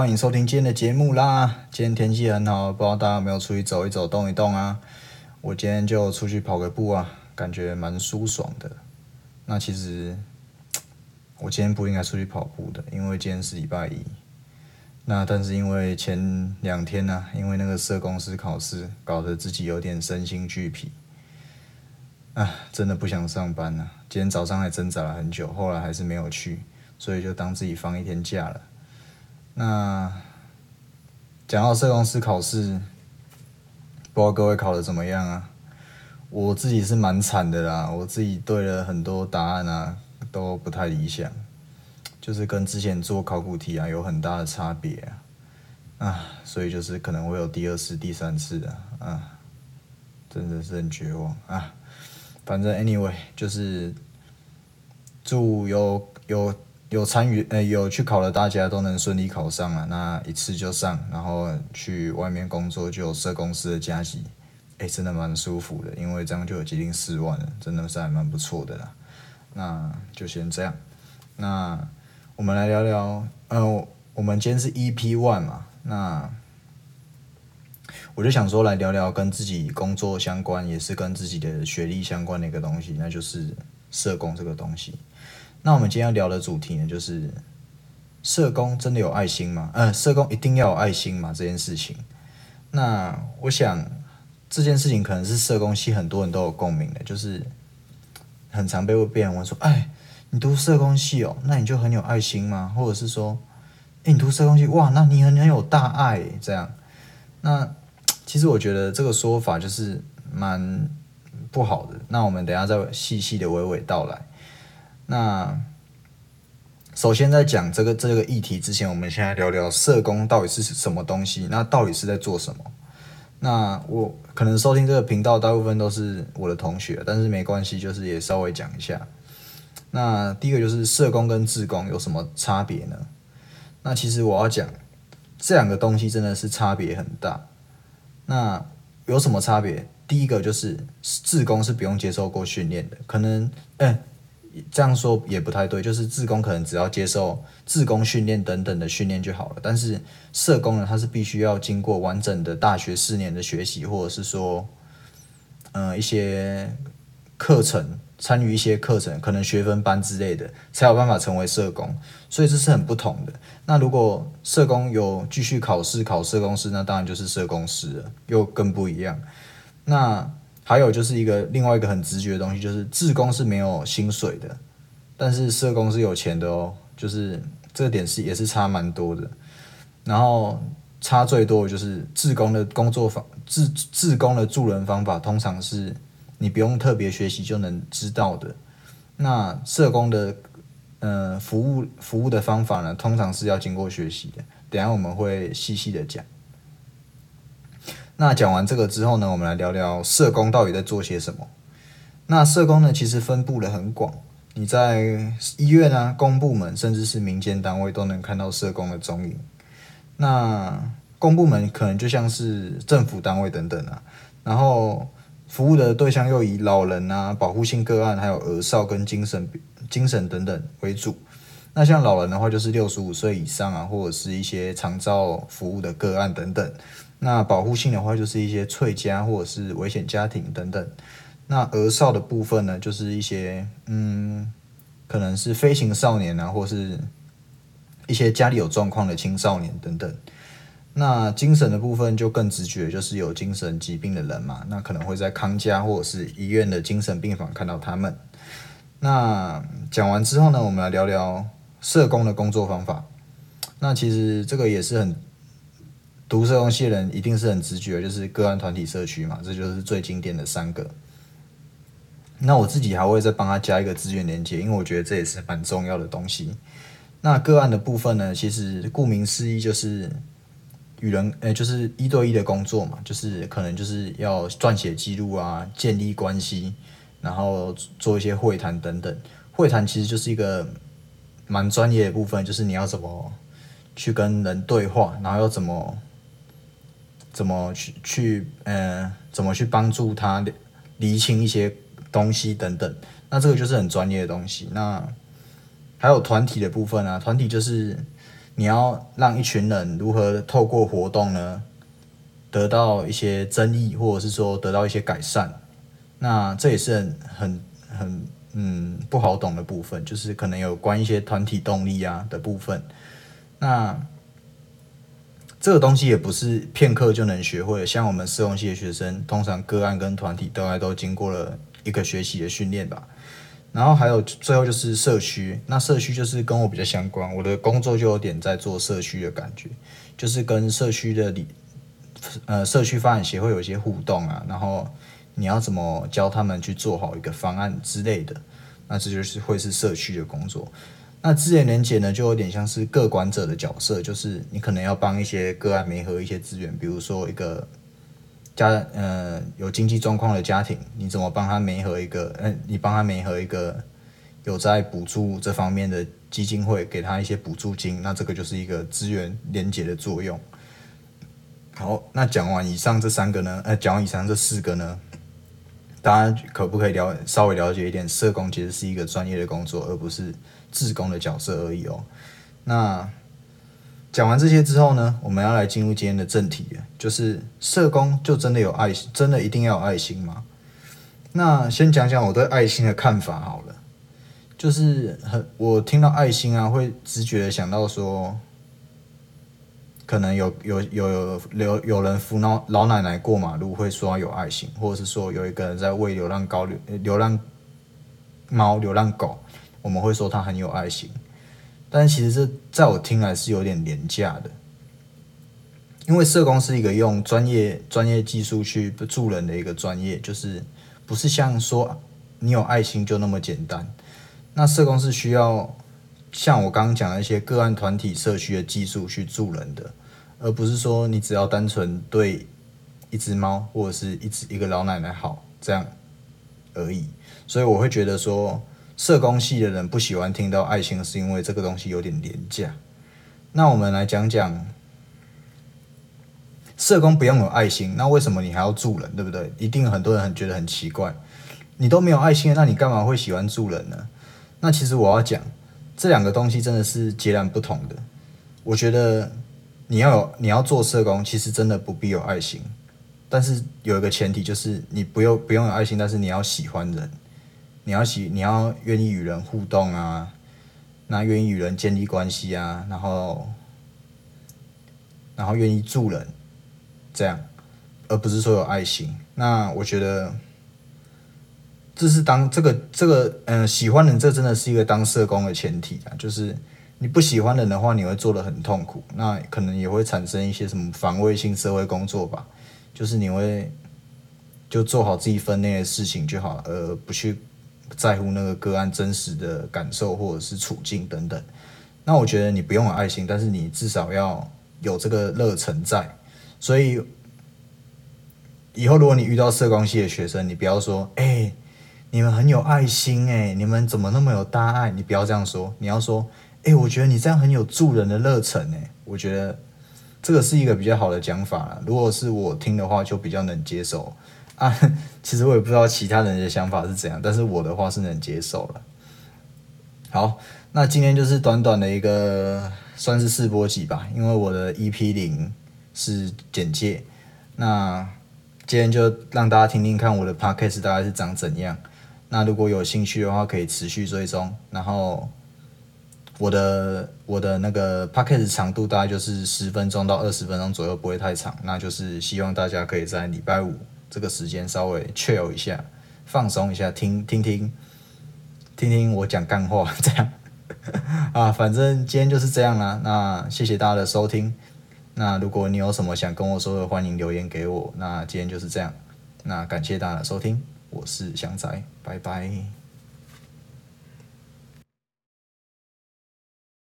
欢迎收听今天的节目啦！今天天气很好，不知道大家有没有出去走一走、动一动啊？我今天就出去跑个步啊，感觉蛮舒爽的。那其实我今天不应该出去跑步的，因为今天是礼拜一。那但是因为前两天呢，因为那个社公司考试，搞得自己有点身心俱疲，啊，真的不想上班了。今天早上还挣扎了很久，后来还是没有去，所以就当自己放一天假了。那讲到社公司考试，不知道各位考的怎么样啊？我自己是蛮惨的啦，我自己对了很多答案啊，都不太理想，就是跟之前做考古题啊有很大的差别啊，啊，所以就是可能会有第二次、第三次的啊，真的是很绝望啊。反正 anyway 就是祝有有。有参与呃有去考的大家都能顺利考上了，那一次就上，然后去外面工作就有社公司的加级，哎，真的蛮舒服的，因为这样就有接近四万了，真的是还蛮不错的啦。那就先这样，那我们来聊聊，呃，我们今天是 EP One 嘛，那我就想说来聊聊跟自己工作相关，也是跟自己的学历相关的一个东西，那就是社工这个东西。那我们今天要聊的主题呢，就是社工真的有爱心吗？嗯，社工一定要有爱心吗？这件事情。那我想这件事情可能是社工系很多人都有共鸣的，就是很常被被人问说：“哎，你读社工系哦，那你就很有爱心吗？”或者是说：“哎，你读社工系，哇，那你很很有大爱。”这样。那其实我觉得这个说法就是蛮不好的。那我们等下再细细的娓娓道来。那首先在讲这个这个议题之前，我们先来聊聊社工到底是什么东西？那到底是在做什么？那我可能收听这个频道大部分都是我的同学，但是没关系，就是也稍微讲一下。那第一个就是社工跟志工有什么差别呢？那其实我要讲这两个东西真的是差别很大。那有什么差别？第一个就是志工是不用接受过训练的，可能嗯。这样说也不太对，就是自工可能只要接受自工训练等等的训练就好了，但是社工呢，他是必须要经过完整的大学四年的学习，或者是说，嗯，一些课程，参与一些课程，可能学分班之类的，才有办法成为社工，所以这是很不同的。那如果社工有继续考试考社工师，那当然就是社工师了，又更不一样。那还有就是一个另外一个很直觉的东西，就是自工是没有薪水的，但是社工是有钱的哦，就是这点是也是差蛮多的。然后差最多的就是自工的工作方自自工的助人方法，通常是你不用特别学习就能知道的。那社工的呃服务服务的方法呢，通常是要经过学习的。等下我们会细细的讲。那讲完这个之后呢，我们来聊聊社工到底在做些什么。那社工呢，其实分布的很广，你在医院啊、公部门，甚至是民间单位都能看到社工的踪影。那公部门可能就像是政府单位等等啊，然后服务的对象又以老人啊、保护性个案，还有儿少跟精神精神等等为主。那像老人的话，就是六十五岁以上啊，或者是一些长照服务的个案等等。那保护性的话，就是一些脆家或者是危险家庭等等。那儿少的部分呢，就是一些嗯，可能是飞行少年啊，或是一些家里有状况的青少年等等。那精神的部分就更直觉，就是有精神疾病的人嘛，那可能会在康家或者是医院的精神病房看到他们。那讲完之后呢，我们来聊聊社工的工作方法。那其实这个也是很。读社工系的人一定是很直觉，就是个案、团体、社区嘛，这就是最经典的三个。那我自己还会再帮他加一个资源连接，因为我觉得这也是蛮重要的东西。那个案的部分呢，其实顾名思义就是与人，呃，就是一对一的工作嘛，就是可能就是要撰写记录啊，建立关系，然后做一些会谈等等。会谈其实就是一个蛮专业的部分，就是你要怎么去跟人对话，然后要怎么。怎么去去呃，怎么去帮助他厘清一些东西等等，那这个就是很专业的东西。那还有团体的部分啊，团体就是你要让一群人如何透过活动呢，得到一些争议，或者是说得到一些改善。那这也是很很很嗯不好懂的部分，就是可能有关一些团体动力啊的部分。那这个东西也不是片刻就能学会的，像我们社工系的学生，通常个案跟团体大概都经过了一个学习的训练吧。然后还有最后就是社区，那社区就是跟我比较相关，我的工作就有点在做社区的感觉，就是跟社区的里呃社区发展协会有一些互动啊，然后你要怎么教他们去做好一个方案之类的，那这就是会是社区的工作。那资源连接呢，就有点像是各管者的角色，就是你可能要帮一些个案媒合一些资源，比如说一个家呃有经济状况的家庭，你怎么帮他媒合一个？嗯，你帮他媒合一个有在补助这方面的基金会，给他一些补助金，那这个就是一个资源连接的作用。好，那讲完以上这三个呢，呃，讲完以上这四个呢，大家可不可以了稍微了解一点？社工其实是一个专业的工作，而不是。自工的角色而已哦。那讲完这些之后呢，我们要来进入今天的正题，就是社工就真的有爱心，真的一定要有爱心吗？那先讲讲我对爱心的看法好了。就是很我听到爱心啊，会直觉的想到说，可能有有有有有人扶老老奶奶过马路会说有爱心，或者是说有一个人在喂流浪狗、流流浪猫、流浪狗。我们会说他很有爱心，但其实这在我听来是有点廉价的，因为社工是一个用专业专业技术去助人的一个专业，就是不是像说你有爱心就那么简单。那社工是需要像我刚刚讲的一些个案、团体、社区的技术去助人的，而不是说你只要单纯对一只猫或者是一只一个老奶奶好这样而已。所以我会觉得说。社工系的人不喜欢听到爱心，是因为这个东西有点廉价。那我们来讲讲，社工不用有爱心，那为什么你还要助人，对不对？一定很多人很觉得很奇怪，你都没有爱心，那你干嘛会喜欢助人呢？那其实我要讲，这两个东西真的是截然不同的。我觉得你要有你要做社工，其实真的不必有爱心，但是有一个前提就是你不用不用有爱心，但是你要喜欢人。你要喜，你要愿意与人互动啊，那愿意与人建立关系啊，然后，然后愿意助人，这样，而不是说有爱心。那我觉得，这是当这个这个嗯喜欢人，这真的是一个当社工的前提啊。就是你不喜欢人的话，你会做的很痛苦，那可能也会产生一些什么防卫性社会工作吧。就是你会就做好自己分内的事情就好，而不去。在乎那个个案真实的感受或者是处境等等，那我觉得你不用有爱心，但是你至少要有这个热忱在。所以以后如果你遇到社工系的学生，你不要说：“哎，你们很有爱心哎，你们怎么那么有大爱？”你不要这样说，你要说：“哎，我觉得你这样很有助人的热忱哎。”我觉得这个是一个比较好的讲法了。如果是我听的话，就比较能接受。啊，其实我也不知道其他人的想法是怎样，但是我的话是能接受了。好，那今天就是短短的一个算是试播集吧，因为我的 EP 零是简介。那今天就让大家听听看我的 Podcast 大概是长怎样。那如果有兴趣的话，可以持续追踪。然后我的我的那个 Podcast 长度大概就是十分钟到二十分钟左右，不会太长。那就是希望大家可以在礼拜五。这个时间稍微 chill 一下，放松一下，听听听，听听我讲干话，这样啊，反正今天就是这样啦。那谢谢大家的收听。那如果你有什么想跟我说的，欢迎留言给我。那今天就是这样。那感谢大家的收听，我是祥仔，拜拜。